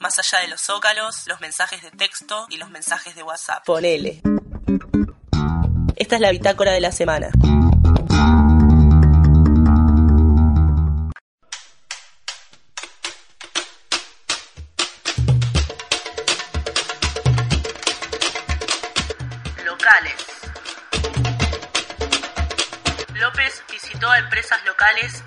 Más allá de los zócalos, los mensajes de texto y los mensajes de WhatsApp. Ponele. Esta es la bitácora de la semana.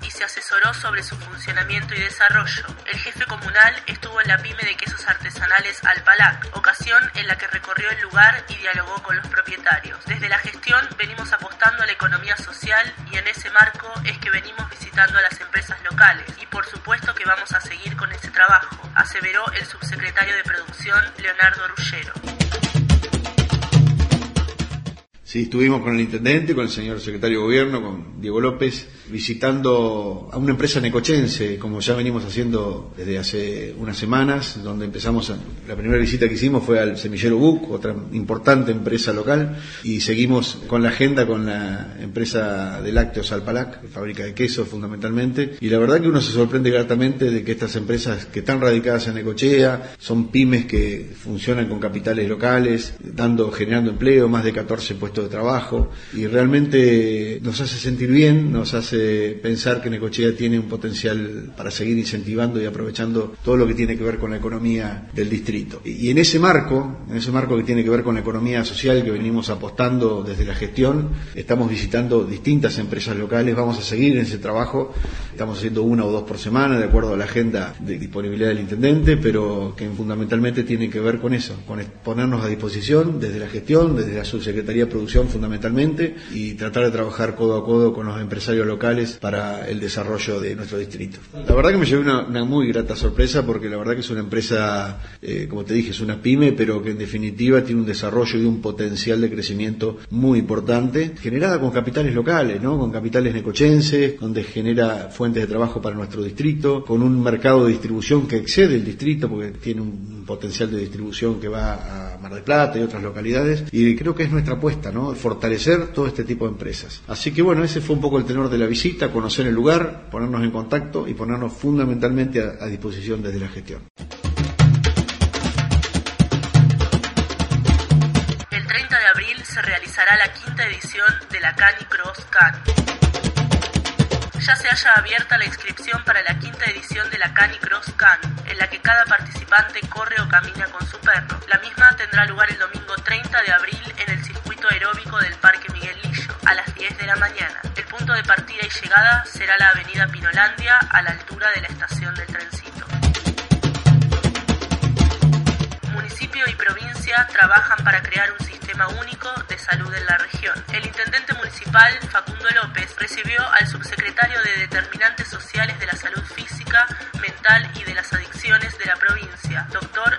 Y se asesoró sobre su funcionamiento y desarrollo. El jefe comunal estuvo en la pyme de quesos artesanales Alpalac, ocasión en la que recorrió el lugar y dialogó con los propietarios. Desde la gestión venimos apostando a la economía social y en ese marco es que venimos visitando a las empresas locales y por supuesto que vamos a seguir con ese trabajo, aseveró el subsecretario de Producción Leonardo Ruggero. Sí, estuvimos con el intendente, con el señor secretario de gobierno, con Diego López, visitando a una empresa necochense, como ya venimos haciendo desde hace unas semanas, donde empezamos, la primera visita que hicimos fue al semillero Buc, otra importante empresa local, y seguimos con la agenda con la empresa de lácteos Alpalac, fábrica de quesos fundamentalmente, y la verdad que uno se sorprende gratamente de que estas empresas que están radicadas en Necochea, son pymes que funcionan con capitales locales, dando, generando empleo, más de 14 puestos de trabajo, y realmente nos hace sentir bien, nos hace pensar que Necochea tiene un potencial para seguir incentivando y aprovechando todo lo que tiene que ver con la economía del distrito. Y en ese marco, en ese marco que tiene que ver con la economía social que venimos apostando desde la gestión, estamos visitando distintas empresas locales, vamos a seguir en ese trabajo, estamos haciendo una o dos por semana de acuerdo a la agenda de disponibilidad del intendente, pero que fundamentalmente tiene que ver con eso, con ponernos a disposición desde la gestión, desde la subsecretaría de producción fundamentalmente y tratar de trabajar codo a codo con los empresarios locales para el desarrollo de nuestro distrito. La verdad que me llevé una, muy grata sorpresa porque la verdad que es una empresa, eh, como te dije, es una pyme, pero que en definitiva tiene un desarrollo y un potencial de crecimiento muy importante, generada con capitales locales, ¿no? con capitales necochenses, donde genera fuentes de trabajo para nuestro distrito, con un mercado de distribución que excede el distrito porque tiene un potencial de distribución que va a Mar del Plata y otras localidades, y creo que es nuestra apuesta, ¿no? Fortalecer todo este tipo de empresas. Así que bueno, ese fue un poco el tenor de la visita, conocer el lugar, ponernos en contacto y ponernos fundamentalmente a, disposición desde la gestión. El 30 de abril se realizará la quinta edición de la Cani Cross Can. Ya se halla abierta la inscripción para la quinta edición de la Cani Cross Can, en la que cada participante corre o camina con su perro. La misma tendrá lugar el domingo 30 de abril en el circuito aeróbico del Parque Miguel Lillo, a las 10 de la mañana. El punto de partida y llegada será la avenida Pinolandia, a la altura de la estación del trencito. Municipio y provincia trabajan para crear un sistema único de salud en la región. El intendente municipal, Facundo López, recibió al subsecretario de Determinantes Sociales de la Salud Física, Mental y de las Adicciones de la provincia, doctor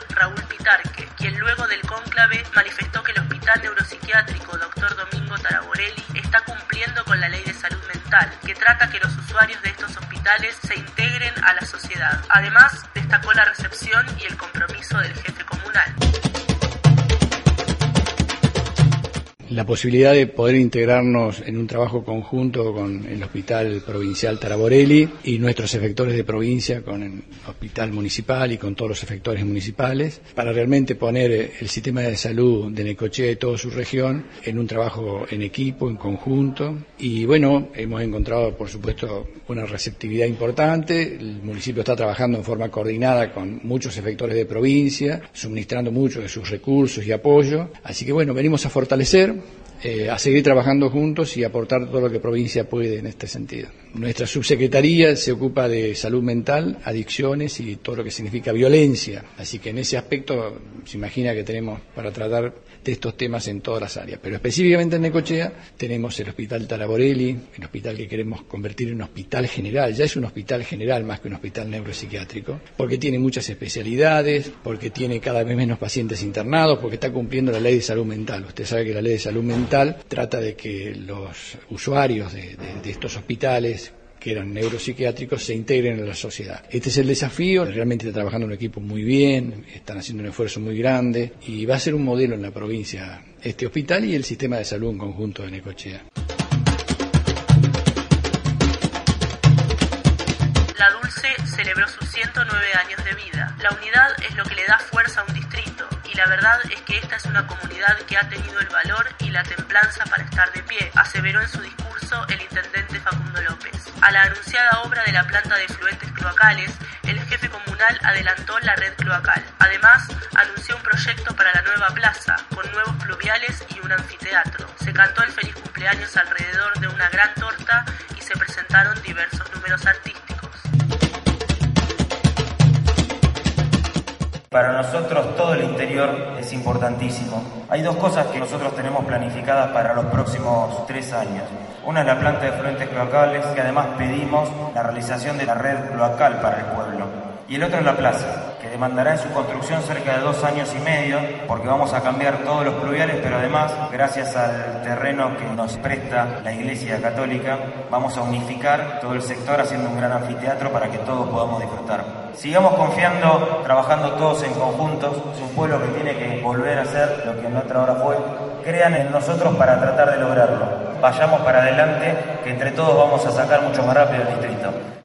que los usuarios de estos hospitales se integren a la sociedad. Además, destacó la recepción y el compromiso del jefe la posibilidad de poder integrarnos en un trabajo conjunto con el Hospital Provincial Taraborelli y nuestros efectores de provincia con el Hospital Municipal y con todos los efectores municipales para realmente poner el sistema de salud de Necochea y toda su región en un trabajo en equipo, en conjunto. Y bueno, hemos encontrado, por supuesto, una receptividad importante. El municipio está trabajando en forma coordinada con muchos efectores de provincia, suministrando mucho de sus recursos y apoyo. Así que bueno, venimos a fortalecer eh, a seguir trabajando juntos y aportar todo lo que provincia puede en este sentido. Nuestra subsecretaría se ocupa de salud mental, adicciones y todo lo que significa violencia. Así que en ese aspecto se imagina que tenemos para tratar de estos temas en todas las áreas. Pero específicamente en Necochea tenemos el Hospital Taraborelli, el hospital que queremos convertir en un hospital general. Ya es un hospital general más que un hospital neuropsiquiátrico, porque tiene muchas especialidades, porque tiene cada vez menos pacientes internados, porque está cumpliendo la ley de salud mental. Usted sabe que la ley de salud mental trata de que los usuarios de, de estos hospitales que eran neuropsiquiátricos se integren en la sociedad. Este es el desafío, realmente está trabajando un equipo muy bien, están haciendo un esfuerzo muy grande y va a ser un modelo en la provincia este hospital y el sistema de salud en conjunto de Necochea. La Dulce celebró sus 109 años de vida. La unidad es lo que le da fuerza a un distrito y la verdad es que esta es una comunidad que ha tenido el valor y la templanza para estar de pie, aseveró en su discurso el intendente Facundo. A la anunciada obra de la planta de fluentes cloacales, el jefe comunal adelantó la red cloacal. Además, anunció un proyecto para la nueva plaza, con nuevos pluviales y un anfiteatro. Se cantó el feliz cumpleaños alrededor de una gran torta y se presentaron diversos números artísticos. Para nosotros todo el interior es importantísimo. Hay dos cosas que nosotros tenemos planificadas para los próximos tres años. Una es la planta de fluentes cloacales, que además pedimos la realización de la red cloacal para el pueblo. Y el otro es la plaza, que demandará en su construcción cerca de dos años y medio, porque vamos a cambiar todos los pluviales, pero además, gracias al terreno que nos presta la Iglesia Católica, vamos a unificar todo el sector haciendo un gran anfiteatro para que todos podamos disfrutar. Sigamos confiando, trabajando todos en conjuntos. Es un pueblo que tiene que volver a ser lo que en otra hora fue. Crean en nosotros para tratar de lograrlo. Vayamos para adelante, que entre todos vamos a sacar mucho más rápido el distrito.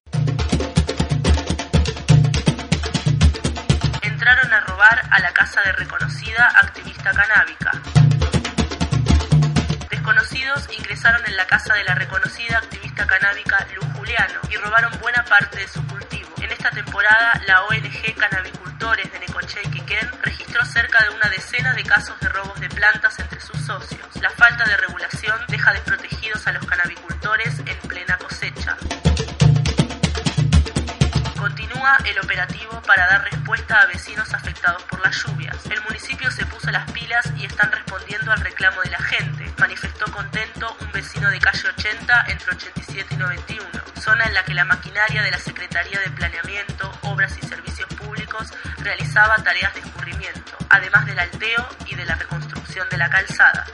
Casa de reconocida activista canábica. Desconocidos ingresaron en la casa de la reconocida activista canábica Lu Juliano y robaron buena parte de su cultivo. En esta temporada, la ONG Canabicultores de Necochea y Quiquén registró cerca de una decena de casos de robos de plantas entre sus socios. La falta de regulación deja desprotegidos a los canabicultores en plena cosecha. El operativo para dar respuesta a vecinos afectados por las lluvias. El municipio se puso las pilas y están respondiendo al reclamo de la gente, manifestó contento un vecino de calle 80 entre 87 y 91, zona en la que la maquinaria de la Secretaría de Planeamiento, Obras y Servicios Públicos realizaba tareas de escurrimiento, además del alteo y de la reconstrucción de la calzada.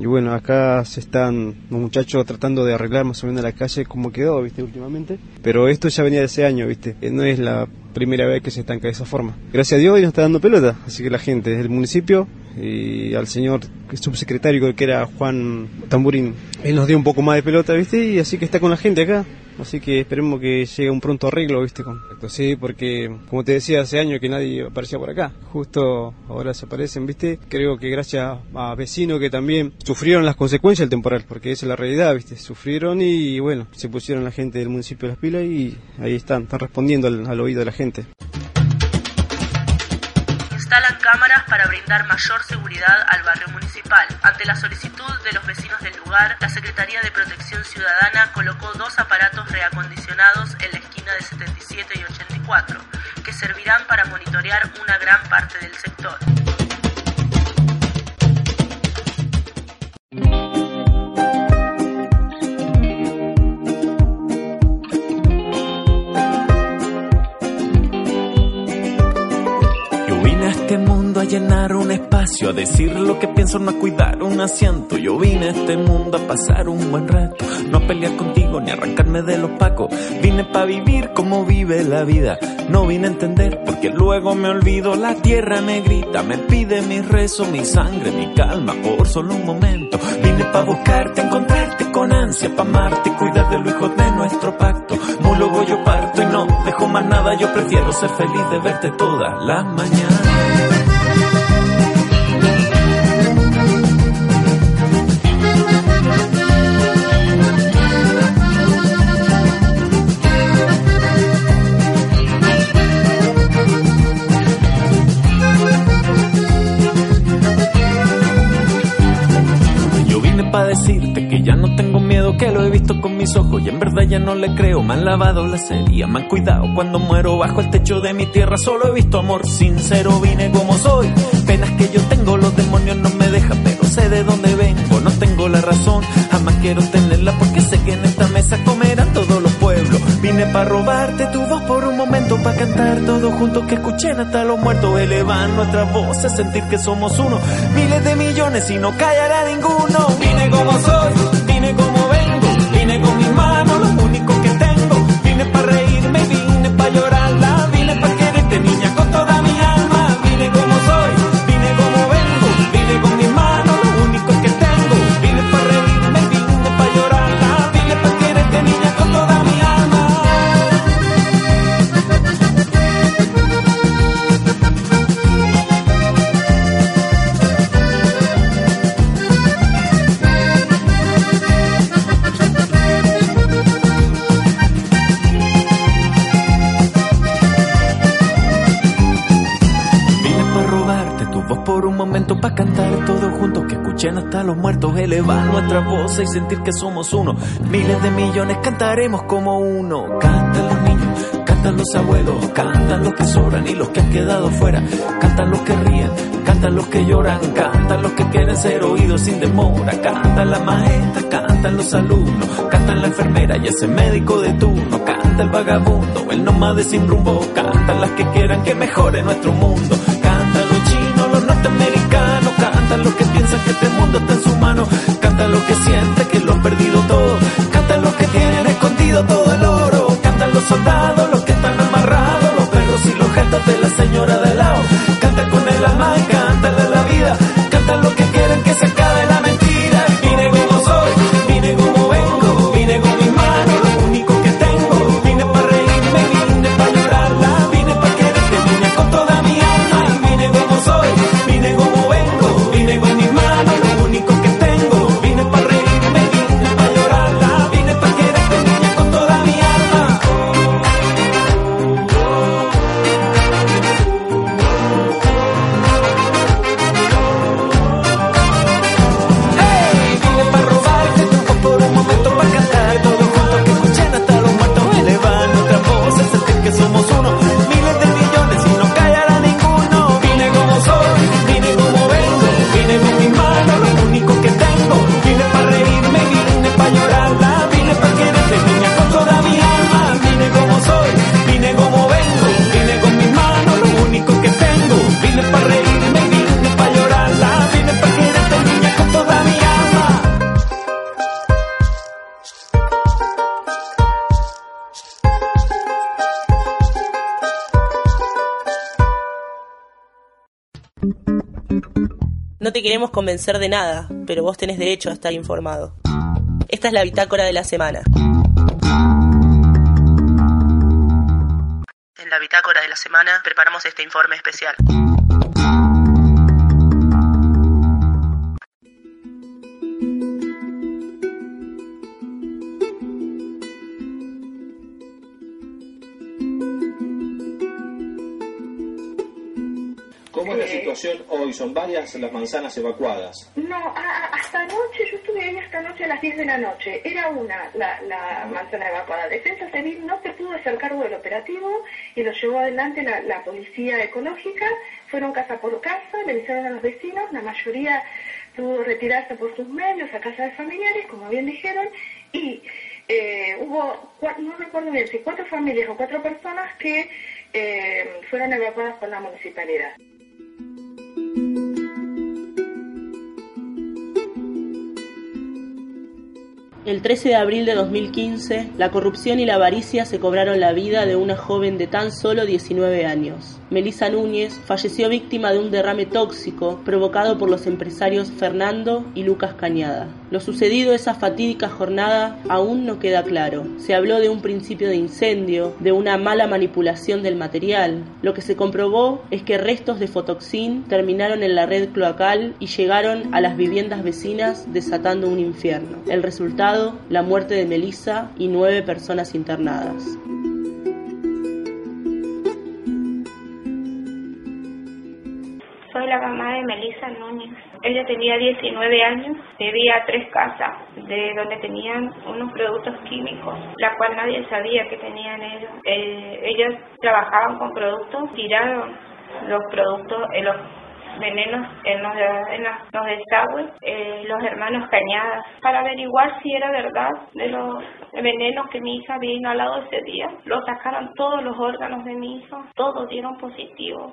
Y bueno, acá se están los muchachos tratando de arreglar más o menos la calle como quedó, viste, últimamente. Pero esto ya venía de ese año, viste. No es la primera vez que se estanca de esa forma. Gracias a Dios hoy nos está dando pelota. Así que la gente del municipio y al señor subsecretario que era Juan Tamburín, él nos dio un poco más de pelota, viste, y así que está con la gente acá. Así que esperemos que llegue un pronto arreglo, ¿viste? Con esto, sí, porque como te decía hace años que nadie aparecía por acá. Justo ahora se aparecen, ¿viste? Creo que gracias a vecinos que también sufrieron las consecuencias del temporal, porque esa es la realidad, ¿viste? Sufrieron y bueno, se pusieron la gente del municipio de Las Pilas y ahí están, están respondiendo al oído de la gente cámaras para brindar mayor seguridad al barrio municipal. Ante la solicitud de los vecinos del lugar, la Secretaría de Protección Ciudadana colocó dos aparatos reacondicionados en la esquina de 77 y 84, que servirán para monitorear una gran parte del sector. Este mundo a llenar un espacio, a decir lo que pienso, no a cuidar un asiento. Yo vine a este mundo a pasar un buen rato, no a pelear contigo ni arrancarme de los pacos. Vine para vivir como vive la vida, no vine a entender porque luego me olvido. La tierra me grita, me pide mi rezo, mi sangre, mi calma por solo un momento. Vine para buscarte, encontrarte con ansia, para amarte, cuidar de los hijos de nuestro pacto. Luego yo parto y no dejo más nada, yo prefiero ser feliz de verte todas las mañanas. Y en verdad ya no le creo. Me han lavado la serie, me han cuidado cuando muero bajo el techo de mi tierra. Solo he visto amor sincero, vine como soy. Penas que yo tengo, los demonios no me dejan, pero sé de dónde vengo. No tengo la razón, jamás quiero tenerla porque sé que en esta mesa comerán todos los pueblos. Vine para robarte tu voz por un momento, para cantar todos juntos que escuchen hasta los muertos. Elevar nuestras voces, sentir que somos uno. Miles de millones y no callará ninguno. Vine como soy, para cantar todos juntos, que escuchen hasta los muertos, elevar nuestra voz y sentir que somos uno. Miles de millones cantaremos como uno. Cantan los niños, cantan los abuelos, cantan los que sobran y los que han quedado fuera. Cantan los que ríen, cantan los que lloran, cantan los que quieren ser oídos sin demora. Cantan la maestra, cantan los alumnos, cantan la enfermera y ese médico de turno. Canta el vagabundo, el nómade sin rumbo, cantan las que quieran que mejore nuestro mundo. Convencer de nada, pero vos tenés derecho a estar informado. Esta es la bitácora de la semana. En la bitácora de la semana preparamos este informe especial. ¿Cómo es la situación hoy? Son varias las manzanas evacuadas. No, a- hasta anoche, yo estuve ahí hasta anoche a las 10 de la noche. Era una la, la manzana evacuada. Defensa Civil no se pudo hacer cargo del operativo y lo llevó adelante la, la policía ecológica. Fueron casa por casa, le avisaron a los vecinos, la mayoría pudo retirarse por sus medios a casa de familiares, como bien dijeron, y eh, hubo, no recuerdo bien si cuatro familias o cuatro personas que eh, fueron evacuadas por la municipalidad. El 13 de abril de 2015, la corrupción y la avaricia se cobraron la vida de una joven de tan solo 19 años. Melissa Núñez falleció víctima de un derrame tóxico provocado por los empresarios Fernando y Lucas Cañada. Lo sucedido esa fatídica jornada aún no queda claro. Se habló de un principio de incendio, de una mala manipulación del material. Lo que se comprobó es que restos de fotoxin terminaron en la red cloacal y llegaron a las viviendas vecinas desatando un infierno. El resultado, la muerte de Melissa y nueve personas internadas. Soy la mamá de Melissa Núñez. Ella tenía 19 años, vivía a tres casas de donde tenían unos productos químicos, la cual nadie sabía que tenían ellos. Eh, ellos trabajaban con productos, tiraron los productos, eh, los venenos en los, en los, desagües, eh, los hermanos Cañadas, para averiguar si era verdad de los venenos que mi hija había inhalado ese día. Lo sacaron todos los órganos de mi hija, todos dieron positivo.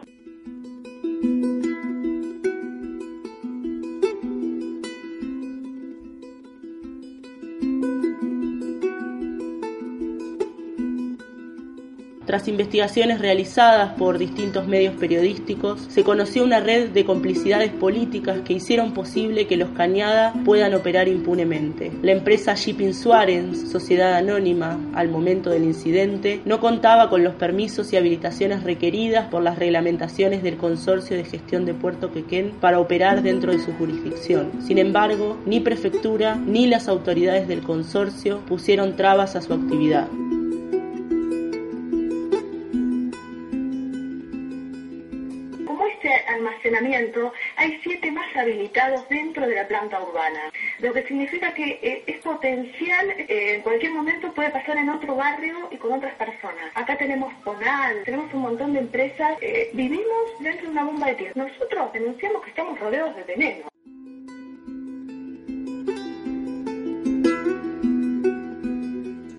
Tras investigaciones realizadas por distintos medios periodísticos, se conoció una red de complicidades políticas que hicieron posible que los Cañada puedan operar impunemente. La empresa Shipping Suárez, sociedad anónima al momento del incidente, no contaba con los permisos y habilitaciones requeridas por las reglamentaciones del Consorcio de Gestión de Puerto Quequén para operar dentro de su jurisdicción. Sin embargo, ni prefectura ni las autoridades del consorcio pusieron trabas a su actividad. Hay siete más habilitados dentro de la planta urbana, lo que significa que eh, es potencial, eh, en cualquier momento puede pasar en otro barrio y con otras personas. Acá tenemos PONAL, tenemos un montón de empresas, eh, vivimos dentro de una bomba de tierra. Nosotros denunciamos que estamos rodeados de veneno.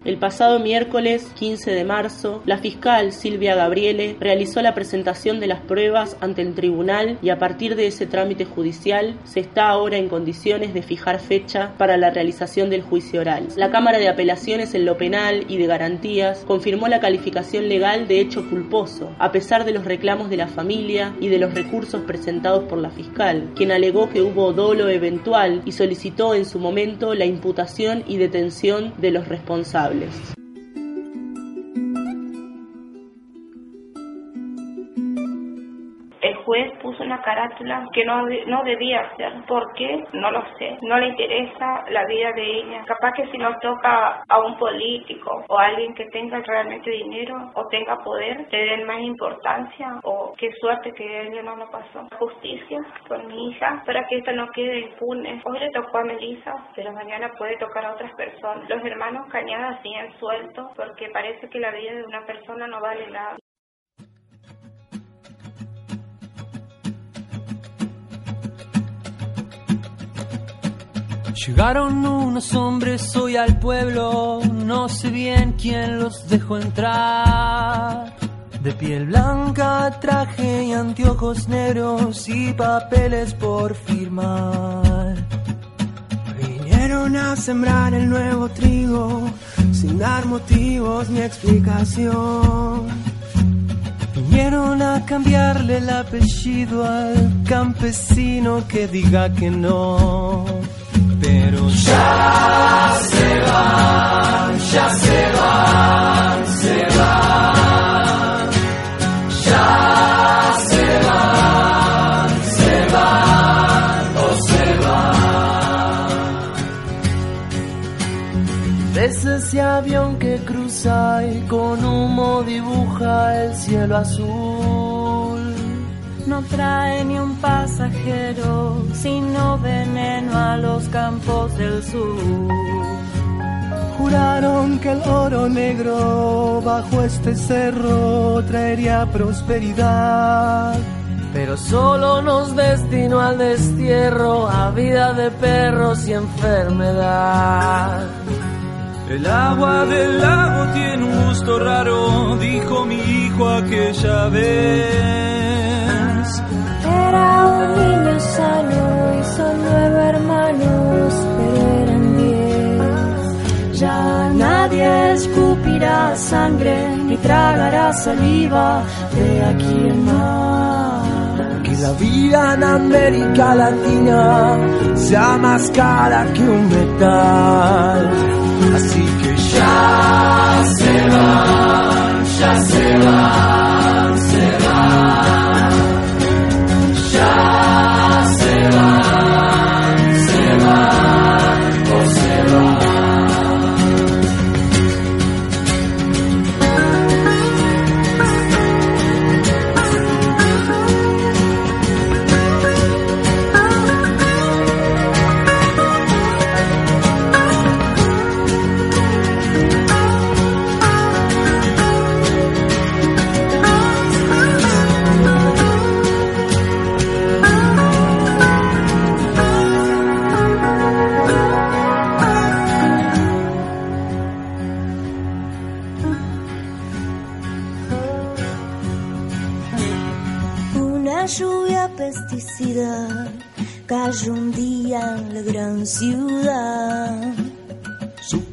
El pasado miércoles 15 de marzo, la fiscal Silvia Gabriele realizó la presentación de las pruebas ante el tribunal y a partir de ese trámite judicial se está ahora en condiciones de fijar fecha para la realización del juicio oral. La Cámara de Apelaciones en lo penal y de garantías confirmó la calificación legal de hecho culposo, a pesar de los reclamos de la familia y de los recursos presentados por la fiscal, quien alegó que hubo dolo eventual y solicitó en su momento la imputación y detención de los responsables. El juez puso una carátula que no, no debía hacer. ¿Por qué? No lo sé. No le interesa la vida de ella. Capaz que si nos toca a un político o a alguien que tenga realmente dinero o tenga poder, le den más importancia o qué suerte que ella no lo pasó. Justicia con mi hija para que esto no quede impune. Hoy le tocó a Melissa, pero mañana puede tocar a otras personas. Los hermanos Cañada siguen sueltos porque parece que la vida de una persona no vale nada. Llegaron unos hombres hoy al pueblo, no sé bien quién los dejó entrar. De piel blanca, traje y anteojos negros y papeles por firmar. Vinieron a sembrar el nuevo trigo sin dar motivos ni explicación. Vinieron a cambiarle el apellido al campesino que diga que no ese avión que cruza y con humo dibuja el cielo azul no trae ni un pasajero, sino veneno a los campos del sur. Juraron que el oro negro bajo este cerro traería prosperidad. Pero solo nos destinó al destierro, a vida de perros y enfermedad. El agua del lago tiene un gusto raro, dijo mi hijo aquella vez. Era un niño sano y son nueve hermanos, pero eran diez. Ya nadie escupirá sangre ni tragará saliva de aquí en más. Que la vida en América Latina sea más cara que un metal. Así que ya se van, ya se van,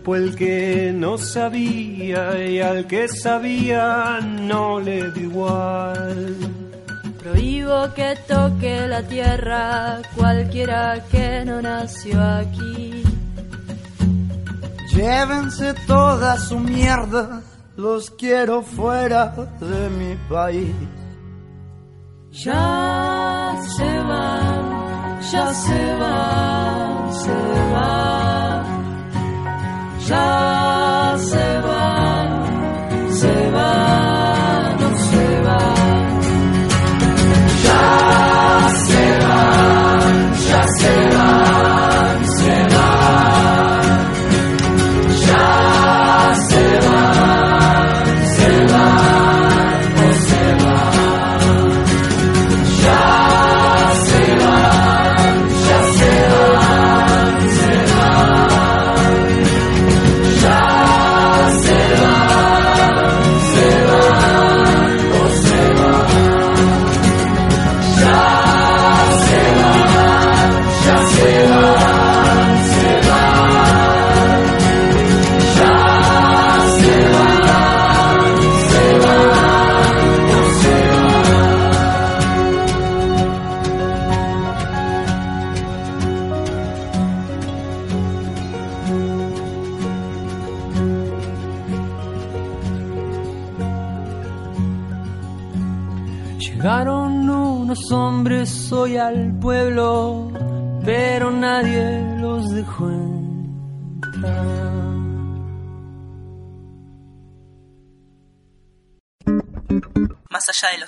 Supo el que no sabía y al que sabía no le dio igual. Prohíbo que toque la tierra cualquiera que no nació aquí. Llévense toda su mierda, los quiero fuera de mi país. Ya se van, ya se van, se van. Ya se van, se van,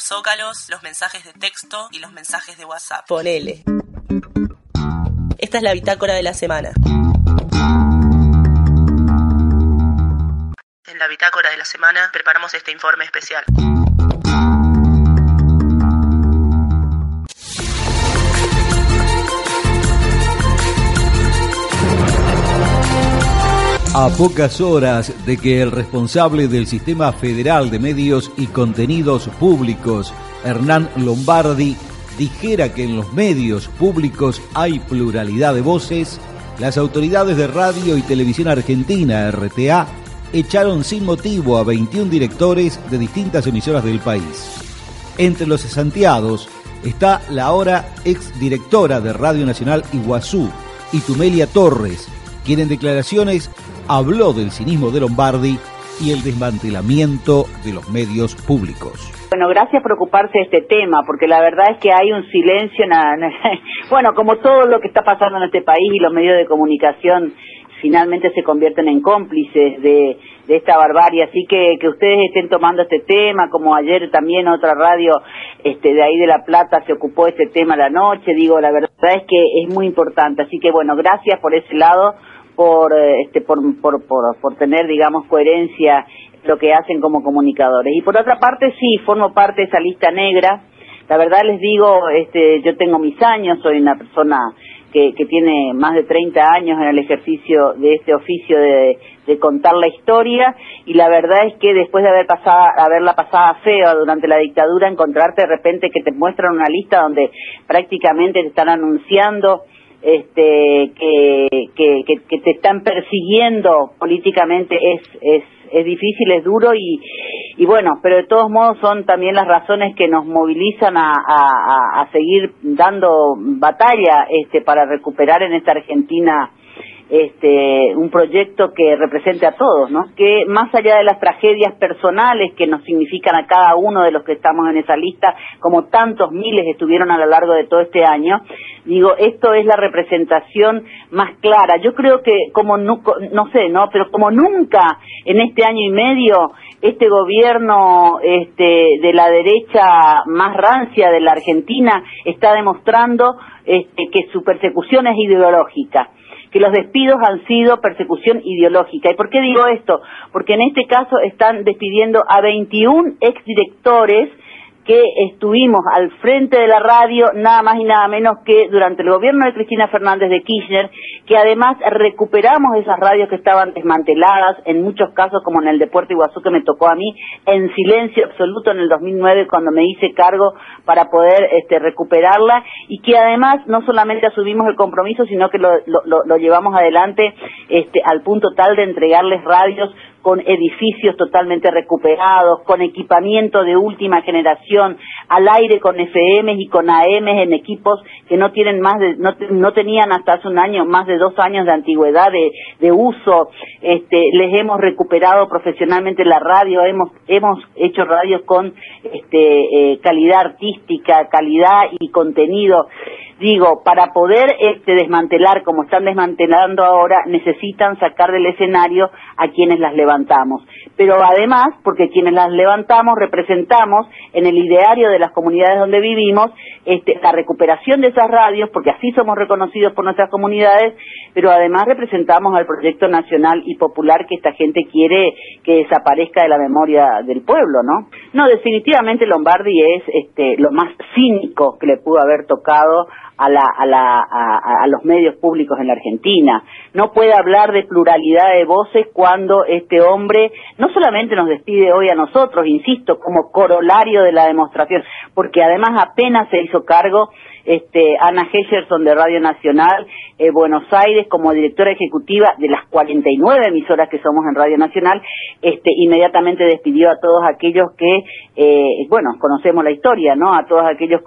zócalos, los mensajes de texto y los mensajes de WhatsApp. Ponele. Esta es la bitácora de la semana. En la bitácora de la semana preparamos este informe especial. A pocas horas de que el responsable del Sistema Federal de Medios y Contenidos Públicos, Hernán Lombardi, dijera que en los medios públicos hay pluralidad de voces, las autoridades de radio y televisión argentina, RTA, echaron sin motivo a 21 directores de distintas emisoras del país. Entre los cesanteados está la ahora exdirectora de Radio Nacional Iguazú, Itumelia Torres, quien en declaraciones habló del cinismo de Lombardi y el desmantelamiento de los medios públicos. Bueno, gracias por ocuparse de este tema, porque la verdad es que hay un silencio, na- na- bueno, como todo lo que está pasando en este país y los medios de comunicación finalmente se convierten en cómplices de, de esta barbarie, así que que ustedes estén tomando este tema, como ayer también otra radio este de ahí de La Plata se ocupó de este tema la noche, digo, la verdad es que es muy importante, así que bueno, gracias por ese lado, por eh, este por, por, por, tener digamos coherencia en lo que hacen como comunicadores. Y por otra parte sí, formo parte de esa lista negra. La verdad les digo, este yo tengo mis años, soy una persona que, que tiene más de 30 años en el ejercicio de este oficio de, de contar la historia y la verdad es que después de haber pasado, haberla pasada fea durante la dictadura, encontrarte de repente que te muestran una lista donde prácticamente te están anunciando este que, que, que, te están persiguiendo políticamente es, es, es difícil, es duro y, y bueno, pero de todos modos son también las razones que nos movilizan a, a- a seguir dando batalla este para recuperar en esta Argentina este un proyecto que represente a todos, ¿no? Que más allá de las tragedias personales que nos significan a cada uno de los que estamos en esa lista, como tantos miles estuvieron a lo largo de todo este año, digo, esto es la representación más clara. Yo creo que como nu- no sé, ¿no? Pero como nunca en este año y medio este gobierno este de la derecha más rancia de la Argentina está demostrando este, que su persecución es ideológica que los despidos han sido persecución ideológica. ¿Y por qué digo esto? Porque en este caso están despidiendo a 21 exdirectores que estuvimos al frente de la radio nada más y nada menos que durante el gobierno de Cristina Fernández de Kirchner, que además recuperamos esas radios que estaban desmanteladas, en muchos casos como en el de Puerto Iguazú que me tocó a mí, en silencio absoluto en el 2009 cuando me hice cargo para poder este, recuperarla y que además no solamente asumimos el compromiso, sino que lo, lo llevamos adelante este, al punto tal de entregarles radios con edificios totalmente recuperados, con equipamiento de última generación, al aire con FM y con AM en equipos que no tienen más de, no, tenían hasta hace un año más de dos años de antigüedad de, uso. Este, les hemos recuperado profesionalmente la radio, hemos hemos hecho radios con este, eh, calidad artística, calidad y contenido digo, para poder este, desmantelar como están desmantelando ahora, necesitan sacar del escenario a quienes las levantamos. Pero además, porque quienes las levantamos representamos en el ideario de las comunidades donde vivimos este, la recuperación de esas radios, porque así somos reconocidos por nuestras comunidades, pero además representamos al proyecto nacional y popular que esta gente quiere que desaparezca de la memoria del pueblo, ¿no? No, definitivamente Lombardi es este, lo más cínico que le pudo haber tocado a, la, a, la, a, los medios públicos en la Argentina. No puede hablar de pluralidad de voces cuando este hombre no solamente nos despide hoy a nosotros, insisto, como corolario de la demostración, porque además apenas se hizo cargo este, Ana Hescherson de Radio Nacional eh, Buenos Aires como directora ejecutiva de las 49 emisoras que somos en Radio Nacional, este, inmediatamente despidió a todos aquellos que, eh, bueno, conocemos la historia, ¿no? A todos aquellos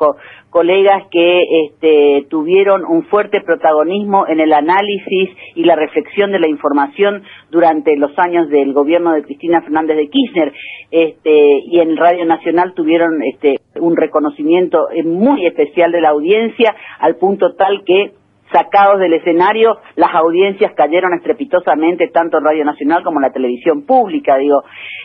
colegas que este, tuvieron un fuerte protagonismo en el análisis y la reflexión de la información durante los años del gobierno de Cristina Fernández de Kirchner, este, y en Radio Nacional tuvieron este, un reconocimiento eh, muy especial de la audiencia, al punto tal que sacados del escenario, las audiencias cayeron estrepitosamente tanto en Radio Nacional como en la televisión pública. Digo,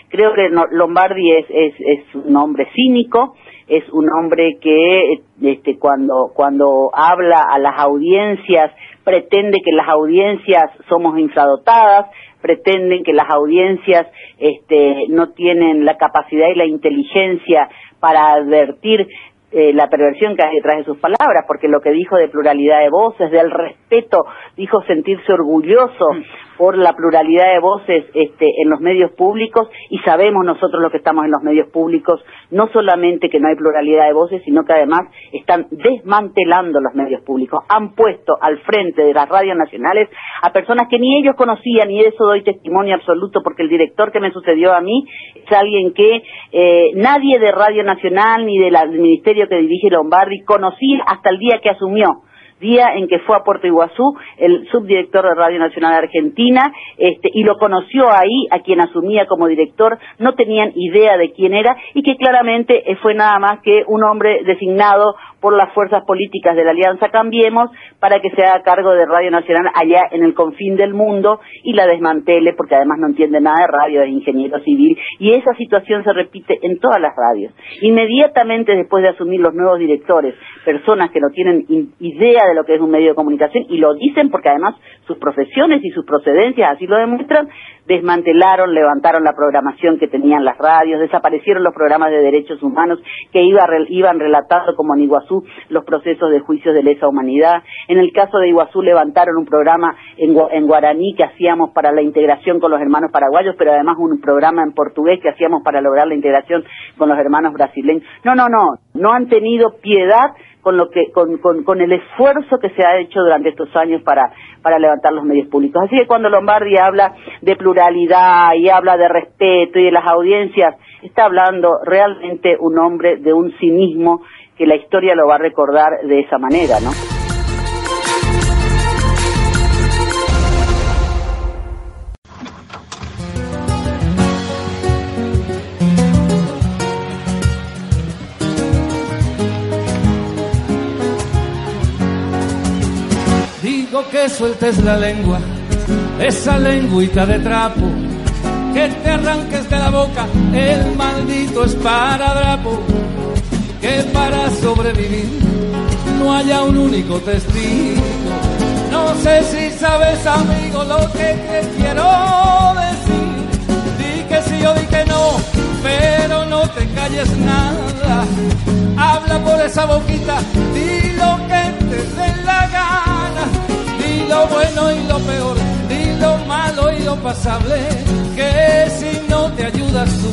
creo que Lombardi es, es, un hombre cínico, es un hombre que este, cuando, cuando habla a las audiencias pretende que las audiencias somos infradotadas, pretenden que las audiencias este, no tienen la capacidad y la inteligencia para advertir eh, la perversión que hay detrás de sus palabras, porque lo que dijo de pluralidad de voces, del respeto, dijo sentirse orgulloso mm por la pluralidad de voces este, en los medios públicos y sabemos nosotros los que estamos en los medios públicos no solamente que no hay pluralidad de voces, sino que además están desmantelando los medios públicos. Han puesto al frente de las radios nacionales a personas que ni ellos conocían y de eso doy testimonio absoluto porque el director que me sucedió a mí es alguien que eh, nadie de Radio Nacional ni del ministerio que dirige Lombardi conocía hasta el día que asumió día en que fue a Puerto Iguazú el subdirector de Radio Nacional Argentina este, y lo conoció ahí a quien asumía como director, no tenían idea de quién era y que claramente eh, fue nada más que un hombre designado por las fuerzas políticas de la Alianza Cambiemos para que se haga cargo de Radio Nacional allá en el confín del mundo y la desmantele porque además no entiende nada de radio, es ingeniero civil y esa situación se repite en todas las radios. Inmediatamente después de asumir los nuevos directores, personas que no tienen idea de lo que es un medio de comunicación y lo dicen porque además sus profesiones y sus procedencias así lo demuestran, desmantelaron, levantaron la programación que tenían las radios, desaparecieron los programas de derechos humanos que iban relatando como en Iguazú los procesos de juicios de lesa humanidad. En el caso de Iguazú levantaron un programa en, en guaraní que hacíamos para la integración con los hermanos paraguayos, pero además un programa en portugués que hacíamos para lograr la integración con los hermanos brasileños. No, no, no, no han tenido piedad con lo que con, con, con, el esfuerzo que se ha hecho durante estos años para para levantar los medios públicos. Así que cuando Lombardi habla de pluralidad y habla de respeto y de las audiencias, está hablando realmente un hombre de un cinismo que la historia lo va a recordar de esa manera, ¿no? que sueltes la lengua, esa lengüita de trapo, que te arranques de la boca el maldito esparadrapo, que para sobrevivir no haya un único testigo. No sé si sabes, amigo, lo que te quiero decir. Di que sí o di que no, pero no te calles nada habla por esa boquita, di lo que te dé la gana, di lo bueno y lo peor, lo malo y lo pasable, que si no te ayudas tú,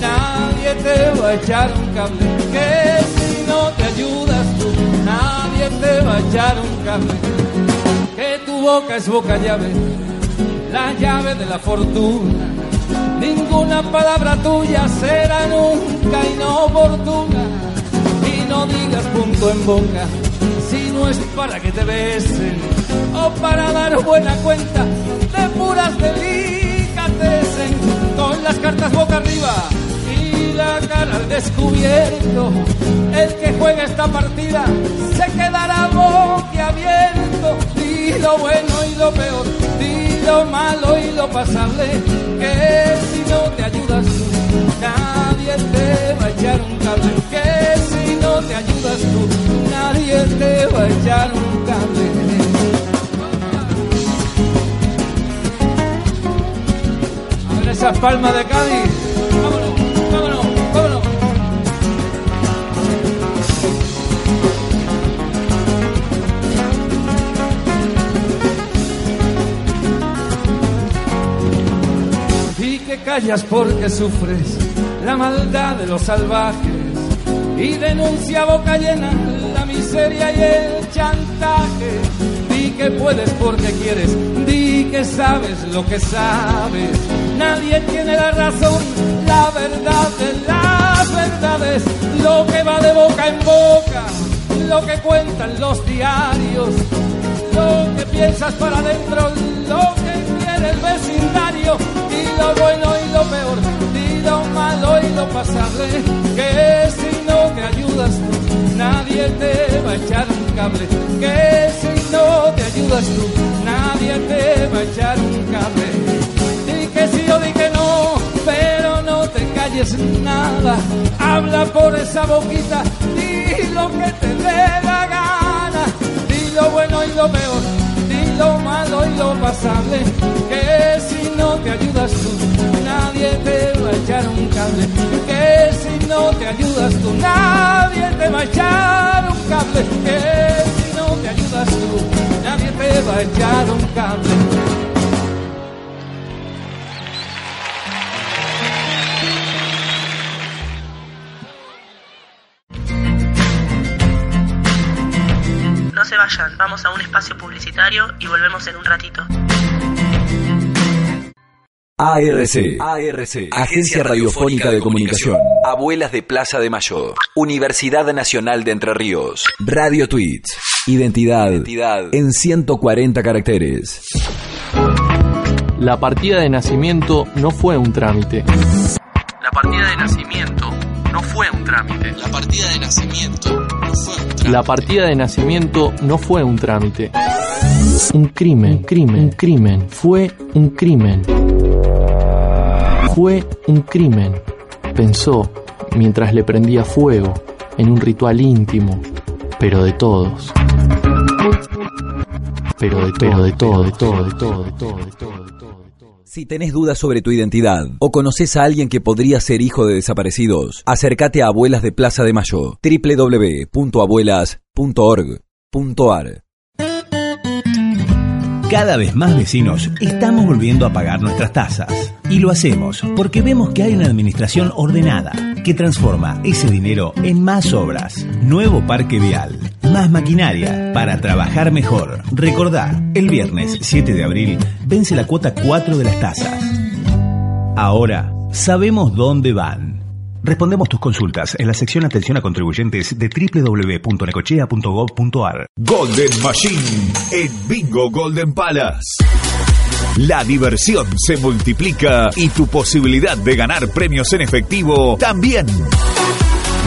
nadie te va a echar un cable, que si no te ayudas tú, nadie te va a echar un cable, que tu boca es boca llave, la llave de la fortuna. Ninguna palabra tuya será nunca inoportuna. Y no digas punto en boca si no es para que te besen para dar buena cuenta de puras delicatesen con las cartas boca arriba y la cara al descubierto. El que juega esta partida se quedará boquiabierto. Y lo bueno y lo peor, y lo malo y lo pasable, que si no te ayudas tú, nadie te va a echar un cable. Que si no te ayudas tú, nadie te va a echar un cable. Esas palmas de Cádiz. Vámonos, vámonos, vámonos. Y que callas porque sufres la maldad de los salvajes y denuncia boca llena la miseria y el chantaje. Di que puedes porque quieres, di que sabes lo que sabes. Nadie tiene la razón, la verdad de las verdades, lo que va de boca en boca, lo que cuentan los diarios, lo que piensas para adentro, lo que quiere el vecindario, y lo bueno y lo peor, y lo malo y lo pasable, que si no te ayudas tú, nadie te va a echar un cable, que si no te ayudas tú, nadie te va a echar un cable. Pero no te calles nada, habla por esa boquita, di lo que te dé la gana, di lo bueno y lo peor, di lo malo y lo pasable, que si no te ayudas tú, nadie te va a echar un cable, que si no te ayudas tú, nadie te va a echar un cable, que si no te ayudas tú, nadie te va a echar un cable. Se vayan, vamos a un espacio publicitario y volvemos en un ratito. ARC, ARC, Agencia Radiofónica de Comunicación, Abuelas de Plaza de Mayo, Universidad Nacional de Entre Ríos, Radio Tweets, Identidad, Identidad. En 140 caracteres. La partida de nacimiento no fue un trámite. La partida de nacimiento no fue un trámite. La partida de nacimiento La partida de nacimiento no fue un trámite. Un crimen, un crimen, un crimen. Fue un crimen. Fue un crimen. Pensó mientras le prendía fuego en un ritual íntimo, pero de todos. Pero de todo, de todo, de todo, de todo, de todo, de todo. Si tenés dudas sobre tu identidad o conoces a alguien que podría ser hijo de desaparecidos, acércate a Abuelas de Plaza de Mayo, www.abuelas.org.ar. Cada vez más vecinos estamos volviendo a pagar nuestras tasas. Y lo hacemos porque vemos que hay una administración ordenada que transforma ese dinero en más obras. Nuevo parque vial, más maquinaria para trabajar mejor. Recordá, el viernes 7 de abril vence la cuota 4 de las tasas. Ahora sabemos dónde van. Respondemos tus consultas en la sección Atención a Contribuyentes de www.necochea.gov.ar. Golden Machine en Bingo Golden Palace. La diversión se multiplica y tu posibilidad de ganar premios en efectivo también.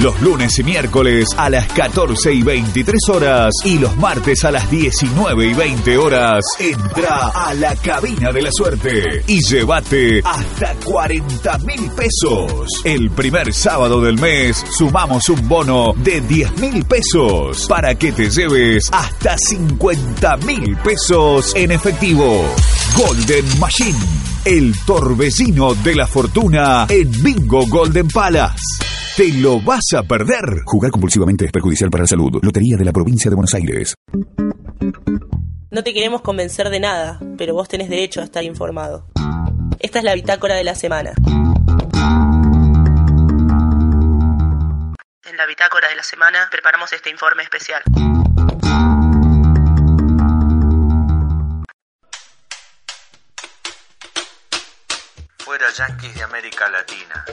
Los lunes y miércoles a las 14 y 23 horas y los martes a las 19 y 20 horas. Entra a la cabina de la suerte y llévate hasta 40 mil pesos. El primer sábado del mes sumamos un bono de 10 mil pesos para que te lleves hasta 50 mil pesos en efectivo. Golden Machine, el torbellino de la fortuna en Bingo Golden Palace. ¿Te lo vas a perder? Jugar compulsivamente es perjudicial para la salud. Lotería de la provincia de Buenos Aires. No te queremos convencer de nada, pero vos tenés derecho a estar informado. Esta es la bitácora de la semana. En la bitácora de la semana preparamos este informe especial. Fuera Yankees de América Latina.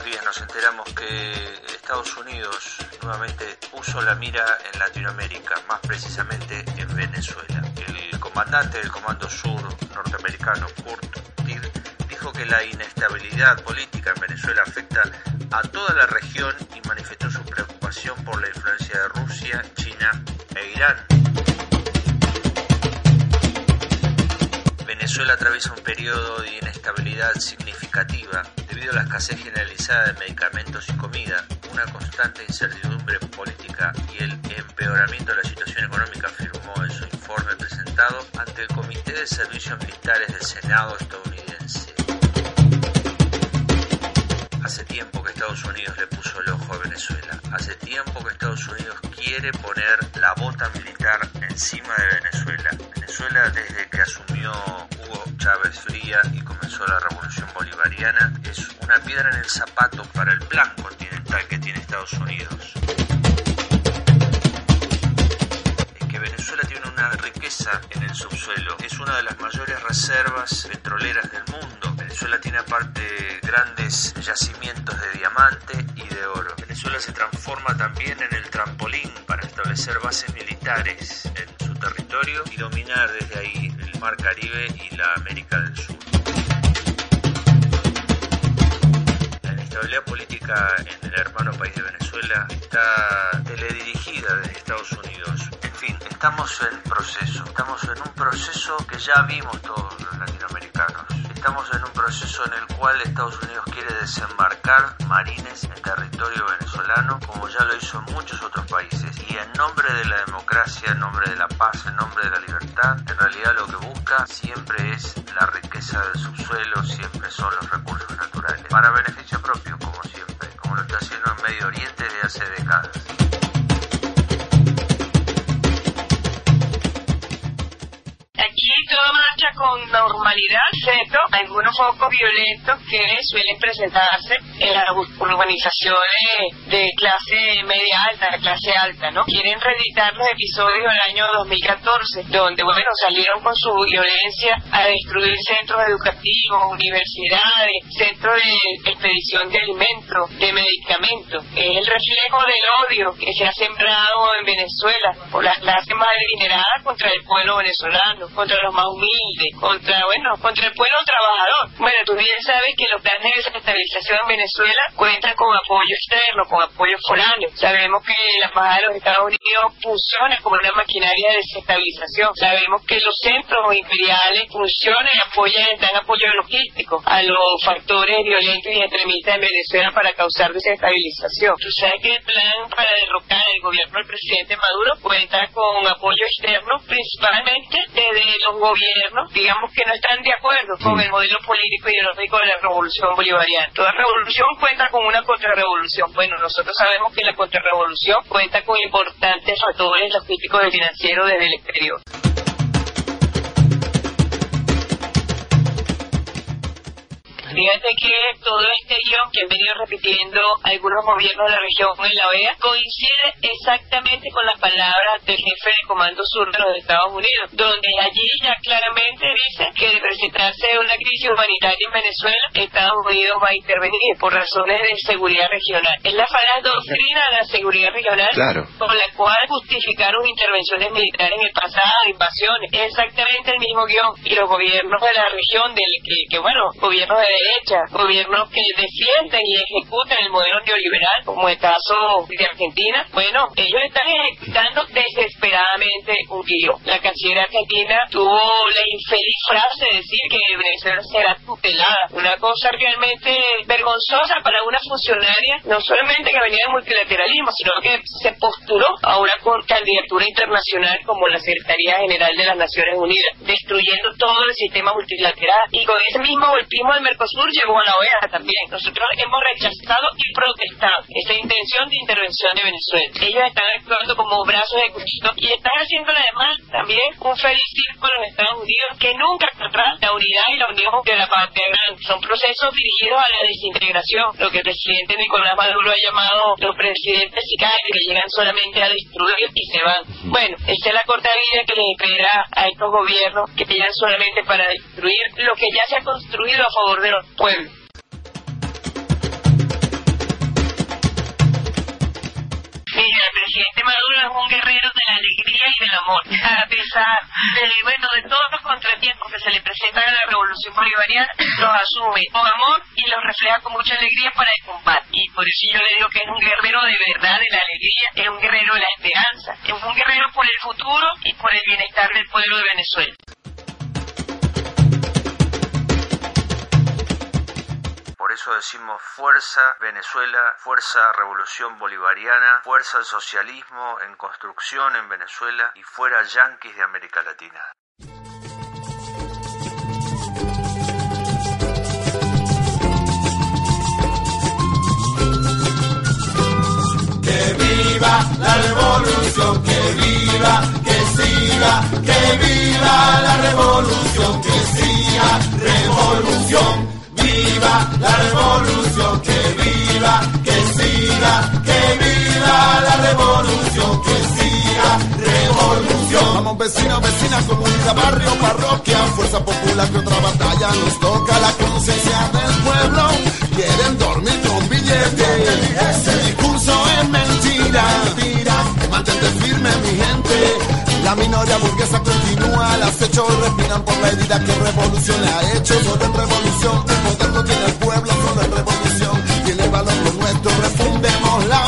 Estos días nos enteramos que Estados Unidos nuevamente puso la mira en Latinoamérica, más precisamente en Venezuela. El comandante del Comando Sur norteamericano, Kurt Tidd, dijo que la inestabilidad política en Venezuela afecta a toda la región y manifestó su preocupación por la influencia de Rusia, China e Irán. Venezuela atraviesa un periodo de inestabilidad significativa debido a la escasez generalizada de medicamentos y comida, una constante incertidumbre política y el empeoramiento de la situación económica, afirmó en su informe presentado ante el Comité de Servicios Militares del Senado estadounidense. Hace tiempo que Estados Unidos le puso el ojo a Venezuela. Hace tiempo que Estados Unidos quiere poner la bota militar encima de Venezuela. Venezuela desde que asumió Hugo Chávez Fría y comenzó la revolución bolivariana es una piedra en el zapato para el plan continental que tiene Estados Unidos. Es que Venezuela tiene una riqueza en el subsuelo. Es una de las mayores reservas petroleras del mundo. Venezuela tiene aparte grandes yacimientos de diamante y de oro. Venezuela se transforma también en el trampolín para establecer bases militares en su territorio y dominar desde ahí el Mar Caribe y la América del Sur. La inestabilidad política en el hermano país de Venezuela está teledirigida desde Estados Unidos. Estamos en proceso. Estamos en un proceso que ya vimos todos los latinoamericanos. Estamos en un proceso en el cual Estados Unidos quiere desembarcar marines en territorio venezolano, como ya lo hizo en muchos otros países. Y en nombre de la democracia, en nombre de la paz, en nombre de la libertad, en realidad lo que busca siempre es la riqueza del subsuelo, siempre son los recursos naturales. Para beneficio propio, como siempre, como lo está haciendo en Medio Oriente desde hace décadas. Todo marcha con normalidad, excepto algunos focos violentos que suelen presentarse en las urbanizaciones de clase media alta, clase alta, ¿no? Quieren reeditar los episodios del año 2014, donde, bueno, salieron con su violencia a destruir centros educativos, universidades, centros de expedición de alimentos, de medicamentos. Es el reflejo del odio que se ha sembrado en Venezuela por las clases más adineradas contra el pueblo venezolano, contra los más humildes, contra, bueno, contra el pueblo trabajador. Bueno, tú bien sabes que los planes de desestabilización en Venezuela cuentan con apoyo externo, con apoyo foráneo. Sabemos que la Embajada de los Estados Unidos funciona como una maquinaria de desestabilización. Sabemos que los centros imperiales funcionan y apoyan, dan apoyo logístico a los factores violentos y extremistas en Venezuela para causar desestabilización. Tú sabes que el plan para derrocar el gobierno del presidente Maduro cuenta con apoyo externo, principalmente desde los gobiernos, digamos que no están de acuerdo con el modelo político y ideológico de la revolución bolivariana. Toda revolución cuenta con una contrarrevolución. Bueno, nosotros sabemos que la contrarrevolución cuenta con importantes factores logísticos y financieros desde el exterior. Fíjate que todo este guion que han venido repitiendo algunos gobiernos de la región en la OEA coincide exactamente con las palabras del jefe de Comando Sur de los Estados Unidos, donde allí ya claramente dice que de presentarse una crisis humanitaria en Venezuela, Estados Unidos va a intervenir por razones de seguridad regional. Es la falaz doctrina de la seguridad regional Claro. con la cual justificaron intervenciones militares en el pasado, invasiones. Es exactamente el mismo guion. Y los gobiernos de la región, del que, que bueno, gobiernos de gobiernos que defienden y ejecutan el modelo neoliberal, como el caso de Argentina, bueno, ellos están ejecutando desesperadamente un guion. La canciller argentina tuvo la infeliz frase de decir que Venezuela será tutelada. Una cosa realmente vergonzosa para una funcionaria, no solamente que venía del multilateralismo, sino que se postuló a una candidatura internacional como la Secretaría General de las Naciones Unidas, destruyendo todo el sistema multilateral. Y con ese mismo golpismo del Mercosur Mercosur llegó a la OEA también. Nosotros hemos rechazado y protestado esta intención de intervención de Venezuela. Ellos están actuando como brazos ejecutivos y están haciendo además también un feliz círculo en Estados Unidos que nunca atrás la unidad y la unión de la patria grande. Son procesos dirigidos a la desintegración, lo que el presidente Nicolás Maduro ha llamado los presidentes sicarios que llegan solamente a destruir y se van. Bueno, esta es la corta vida que les espera a estos gobiernos que llegan solamente para destruir lo que ya se ha construido a favor de los pueblos. Mira, el presidente Maduro es un guerrero de la alegría y del amor. A pesar del bueno de todos los contratiempos que se le presentan a la revolución bolivariana, los asume con amor y los refleja con mucha alegría para el combate. Y por eso yo le digo que es un guerrero de verdad de la alegría, es un guerrero de la esperanza, es un guerrero por el futuro y por el bienestar del pueblo de Venezuela. Por eso decimos fuerza Venezuela, fuerza revolución bolivariana, fuerza al socialismo en construcción en Venezuela y fuera yanquis de América Latina. Que viva la revolución, que viva, que siga, que viva la revolución, que siga, revolución. Viva la revolución, que viva, que siga, que viva la revolución, que siga, revolución. Vamos vecinos, vecinas, comunidad, barrio, parroquia, fuerza popular que otra batalla nos toca la conciencia del pueblo. Quieren dormir con billetes, el discurso es mentira, La minoría burguesa continúa al acecho y respiran por la herida que revolución le ha hecho. Solo en revolución, el poder lo tiene el pueblo, solo en revolución. Tiene valor lo nuestro, refundemos la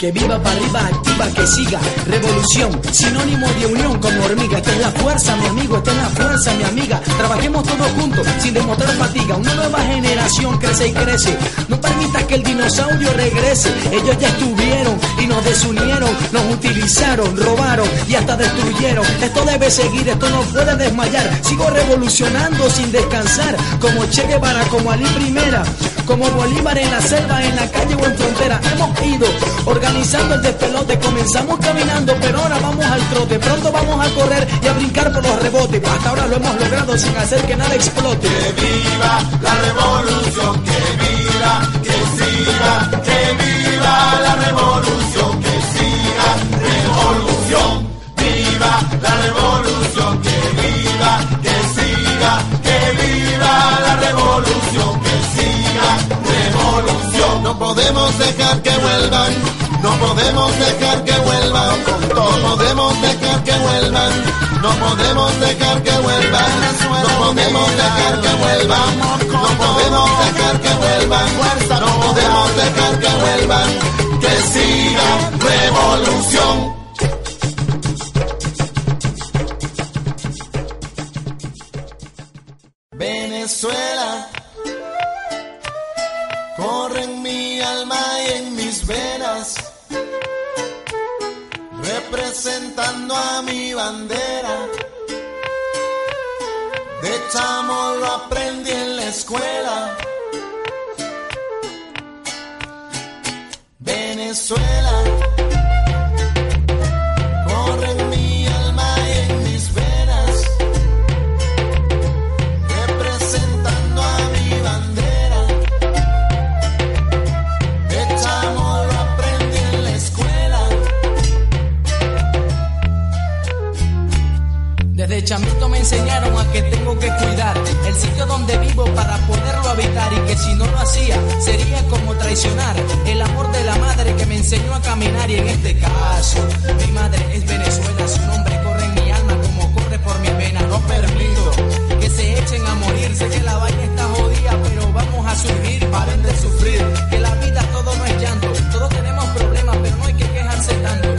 Que viva para arriba, activa, que siga. Revolución, sinónimo de unión como hormiga. Esta es la fuerza, mi amigo, esta es la fuerza, mi amiga. Trabajemos todos juntos, sin demostrar fatiga. Una nueva generación crece y crece. No permita que el dinosaurio regrese. Ellos ya estuvieron y nos desunieron, nos utilizaron, robaron y hasta destruyeron. Esto debe seguir, esto no puede desmayar. Sigo revolucionando sin descansar. Como Che Guevara, como Ali Primera, como Bolívar en la selva, en la calle o en frontera. Hemos ido organizando el despelote. Comenzamos caminando, pero ahora vamos al trote. Pronto vamos a correr y a brincar por los rebotes. Hasta ahora lo hemos logrado sin hacer que nada explote. Que viva la revolución, que viva, que siga, que viva la revolución, que siga, revolución. Viva la revolución, que viva, que siga, que viva la revolución, que siga, revolución. No podemos dejar que vuelvan, podemos dejar que vuelvan, no podemos dejar que vuelvan, no podemos dejar que vuelvan, no podemos dejar que vuelvan, no podemos dejar que vuelvan, no podemos dejar que vuelvan, que siga revolución. Representando a mi bandera. De chamo lo aprendí en la escuela. Venezuela, chamito me enseñaron a que tengo que cuidar el sitio donde vivo para poderlo habitar y que si no lo hacía sería como traicionar el amor de la madre que me enseñó a caminar y en este caso mi madre es Venezuela, su nombre corre en mi alma como corre por mi venas, no permito que se echen a morir, sé que la vaina está jodida, pero vamos a subir, paren de sufrir, que la vida todo no es llanto, todos tenemos problemas, pero no hay que quejarse tanto.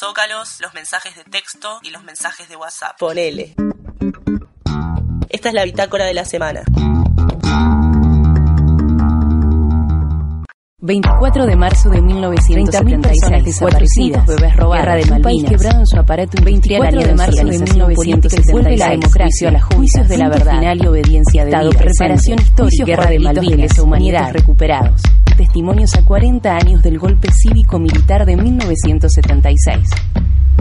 zócalos, los mensajes de texto y los mensajes de WhatsApp. Ponele. Esta es la bitácora de la semana. 24 de marzo de 1976, desaparecidas, bebés robados, guerra de Malvinas. Quebrado en su aparato industrial 24 de marzo de 1976, la democracia, la juicios de la verdad, final y obediencia de Estado, reparación histórica, guerra de Malvinas, humanidad, recuperados. Testimonios a 40 años del golpe cívico-militar de 1976.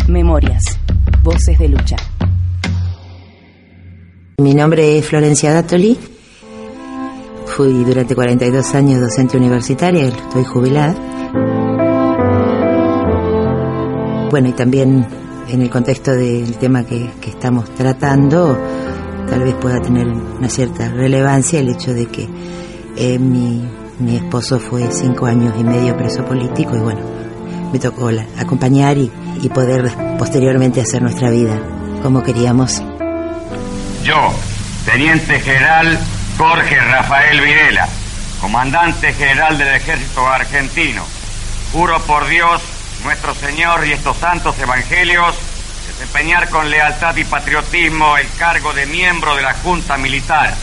Memorias, voces de lucha. Mi nombre es Florencia Datoli. Fui durante 42 años docente universitaria, estoy jubilada. Bueno, y también en el contexto del tema que, estamos tratando, tal vez pueda tener una cierta relevancia el hecho de que eh, mi, mi, esposo fue cinco años y medio preso político y bueno, me tocó la, acompañar y, y poder posteriormente hacer nuestra vida como queríamos. Yo, teniente general Jorge Rafael Videla, comandante general del ejército argentino, juro por Dios, nuestro Señor y estos santos evangelios, desempeñar con lealtad y patriotismo el cargo de miembro de la Junta Militar.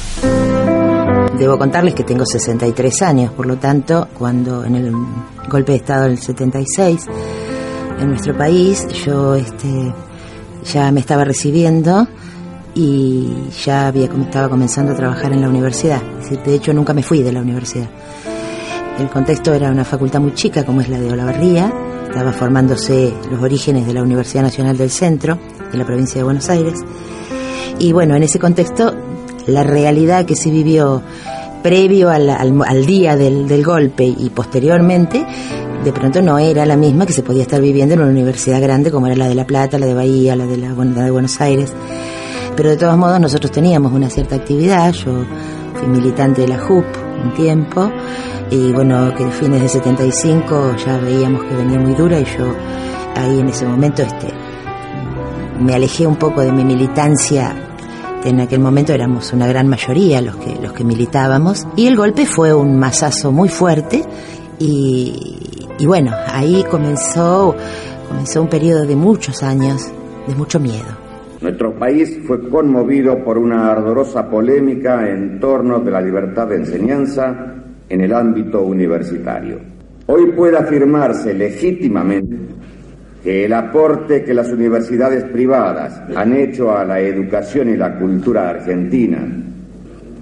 Debo contarles que tengo 63 años, por lo tanto, cuando en el golpe de Estado del 76, en nuestro país, yo este, ya me estaba recibiendo y ya había, estaba comenzando a trabajar en la universidad. de hecho, nunca me fui de la universidad. El contexto era una facultad muy chica como es la de Olavarría, estaba formándose los orígenes de la Universidad Nacional del Centro, de la provincia de Buenos Aires. Y bueno, en ese contexto, la realidad que se vivió previo al, día del, golpe y posteriormente, de pronto no era la misma que se podía estar viviendo en una universidad grande como era la de La Plata, la de Bahía, la de, la, de Buenos Aires. Pero de todos modos nosotros teníamos una cierta actividad, yo fui militante de la JUP un tiempo, y bueno, que fines de 75 ya veíamos que venía muy dura. Y yo ahí en ese momento este, me alejé un poco de mi militancia. En aquel momento éramos una gran mayoría los que, los que militábamos. Y el golpe fue un masazo muy fuerte. Y, y bueno, ahí comenzó, comenzó un periodo de muchos años de mucho miedo. Nuestro país fue conmovido por una ardorosa polémica en torno de la libertad de enseñanza en el ámbito universitario. Hoy puede afirmarse legítimamente que el aporte que las universidades privadas han hecho a la educación y la cultura argentina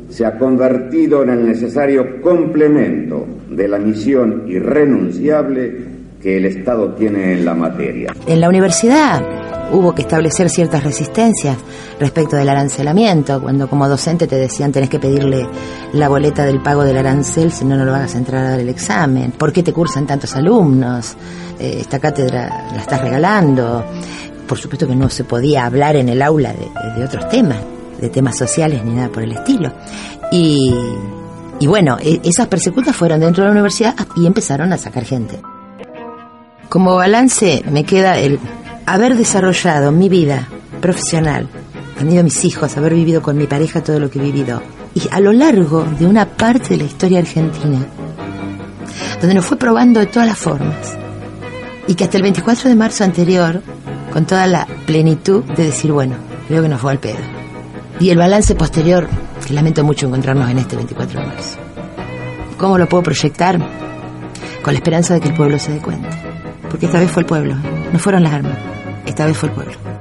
se ha convertido en el necesario complemento de la misión irrenunciable que el Estado tiene en la materia. En la universidad hubo que establecer ciertas resistencias respecto del arancelamiento, cuando como docente te decían tenés que pedirle la boleta del pago del arancel, si no, no lo hagas entrar a dar el examen. ¿Por qué te cursan tantos alumnos? Eh, esta cátedra la estás regalando. Por supuesto que no se podía hablar en el aula de, otros temas, de temas sociales ni nada por el estilo. Y, y bueno, e, esas persecutas fueron dentro de la universidad y empezaron a sacar gente. Como balance me queda el haber desarrollado mi vida profesional, tenido mis hijos, haber vivido con mi pareja todo lo que he vivido, y a lo largo de una parte de la historia argentina, donde nos fue probando de todas las formas, y que hasta el 24 de marzo anterior, con toda la plenitud de decir, bueno, creo que nos fue al pedo. Y el balance posterior, que lamento mucho encontrarnos en este 24 de marzo. ¿Cómo lo puedo proyectar? Con la esperanza de que el pueblo se dé cuenta. Porque esta vez fue el pueblo, no fueron las armas. Esta vez fue el pueblo.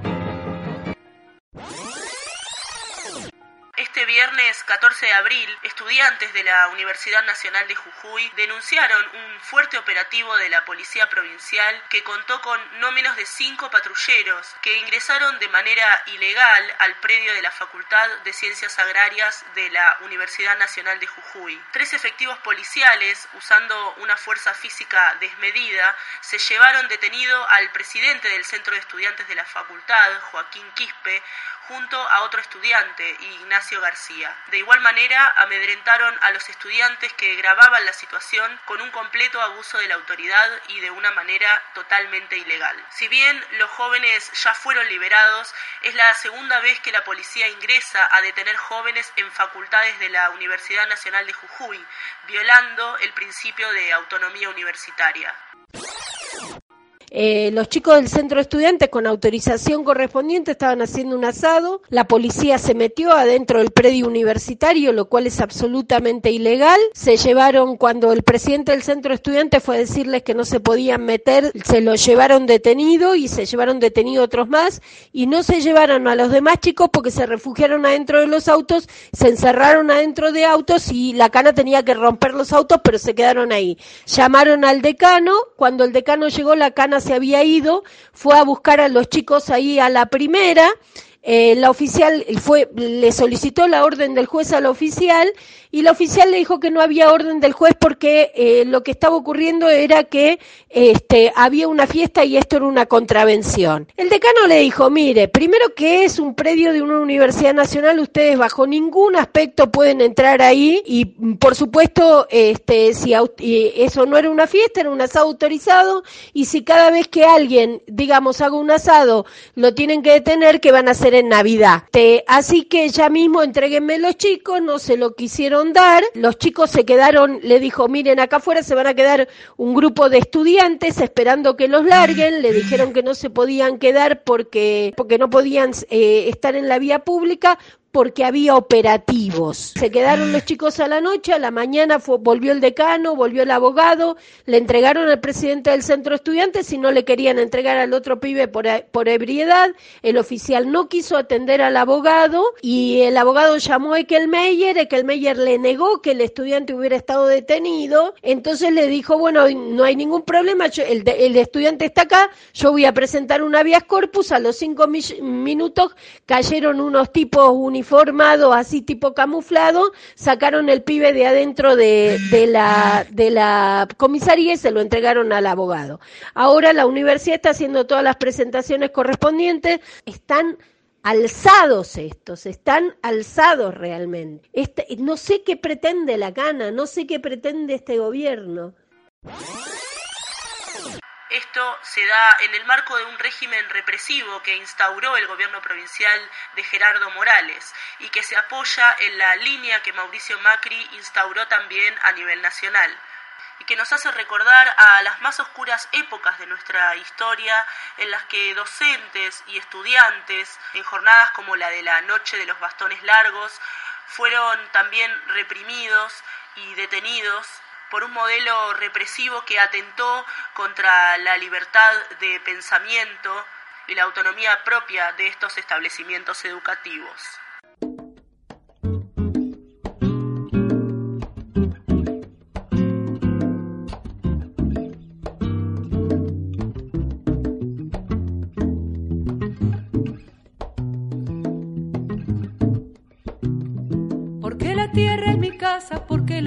Abril, estudiantes de la Universidad Nacional de Jujuy denunciaron un fuerte operativo de la Policía Provincial que contó con no menos de cinco patrulleros que ingresaron de manera ilegal al predio de la Facultad de Ciencias Agrarias de la Universidad Nacional de Jujuy. Tres efectivos policiales, usando una fuerza física desmedida, se llevaron detenido al presidente del Centro de Estudiantes de la Facultad, Joaquín Quispe, junto a otro estudiante, Ignacio García. De igual manera, amedrentaron a los estudiantes que grababan la situación con un completo abuso de la autoridad y de una manera totalmente ilegal. Si bien los jóvenes ya fueron liberados, es la segunda vez que la policía ingresa a detener jóvenes en facultades de la Universidad Nacional de Jujuy, violando el principio de autonomía universitaria. Eh, los chicos del centro de estudiantes con autorización correspondiente estaban haciendo un asado, la policía se metió adentro del predio universitario, lo cual es absolutamente ilegal. Se llevaron, cuando el presidente del centro de estudiantes fue a decirles que no se podían meter, se lo llevaron detenido y se llevaron detenido otros más y no se llevaron a los demás chicos porque se refugiaron adentro de los autos, se encerraron adentro de autos y la cana tenía que romper los autos, pero se quedaron ahí. Llamaron al decano, cuando el decano llegó la cana se había ido, fue a buscar a los chicos ahí a la primera, eh, la oficial fue, le solicitó la orden del juez a la oficial y la oficial le dijo que no había orden del juez porque eh, lo que estaba ocurriendo era que este, había una fiesta y esto era una contravención. El decano le dijo, mire, primero que es un predio de una universidad nacional, ustedes bajo ningún aspecto pueden entrar ahí y por supuesto este, si eso no era una fiesta, era un asado autorizado y si cada vez que alguien, digamos, haga un asado, lo tienen que detener, que van a hacer en Navidad. así que ya mismo entreguenme los chicos, no se lo quisieron los chicos se quedaron, le dijo, miren, acá afuera se van a quedar un grupo de estudiantes esperando que los larguen, le dijeron que no se podían quedar porque, porque no podían eh, estar en la vía pública, porque había operativos. Se quedaron los chicos a la noche, a la mañana volvió el decano, volvió el abogado, le entregaron al presidente del centro estudiantes y no le querían entregar al otro pibe por, por ebriedad. El oficial no quiso atender al abogado y el abogado llamó a Ekelmeyer, Ekelmeyer le negó que el estudiante hubiera estado detenido, entonces le dijo, bueno, no hay ningún problema, el, el estudiante está acá, yo voy a presentar un habeas corpus, a los cinco minutos cayeron unos tipos uniformados, así tipo camuflado, sacaron el pibe de adentro de, la, de la comisaría y se lo entregaron al abogado. Ahora la universidad está haciendo todas las presentaciones correspondientes, están alzados estos, están alzados realmente. Este, no sé qué pretende la cana, no sé qué pretende este gobierno. Esto se da en el marco de un régimen represivo que instauró el gobierno provincial de Gerardo Morales y que se apoya en la línea que Mauricio Macri instauró también a nivel nacional y que nos hace recordar a las más oscuras épocas de nuestra historia en las que docentes y estudiantes, en jornadas como la de la Noche de los Bastones Largos, fueron también reprimidos y detenidos por un modelo represivo que atentó contra la libertad de pensamiento y la autonomía propia de estos establecimientos educativos.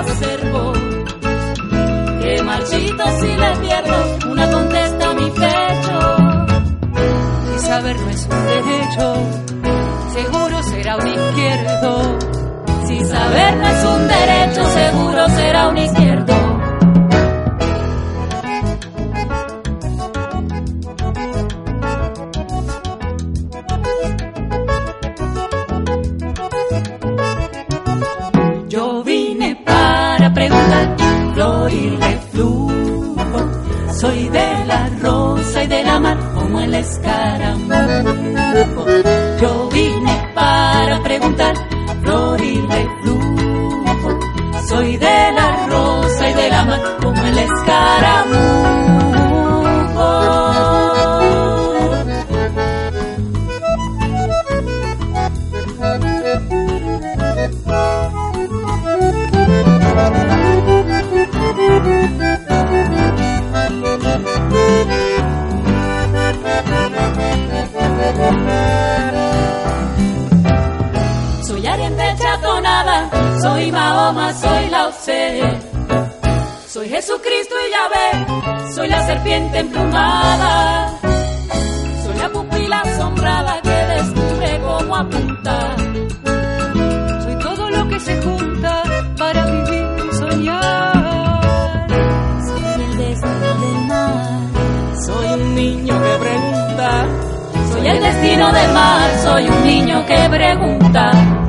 acervo, que marchito si le pierdo una contesta a mi pecho. Si saber no es un derecho, seguro será un izquierdo. Si saber no es un derecho, seguro será un izquierdo. Soy Mahoma, soy la Soy Jesucristo y Yahvé. Soy la serpiente emplumada. Soy la pupila asombrada que descubre cómo apunta. Soy todo lo que se junta para vivir y soñar. Soy el destino del mar. Soy un niño que pregunta. Soy el destino del mar. Soy un niño que pregunta.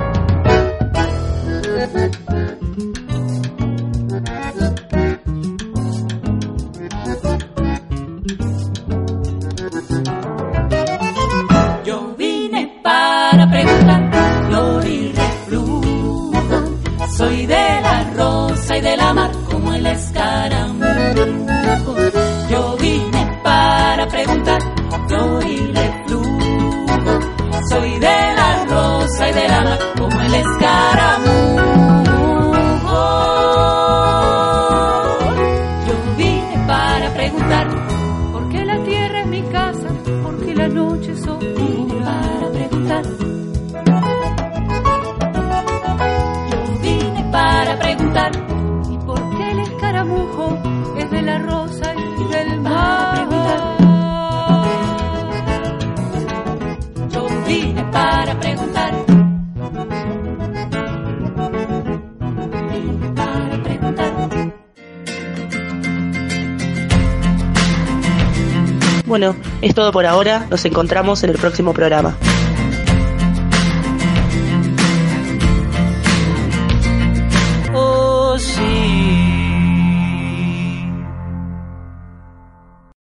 bueno, es todo por ahora. Nos encontramos en el próximo programa.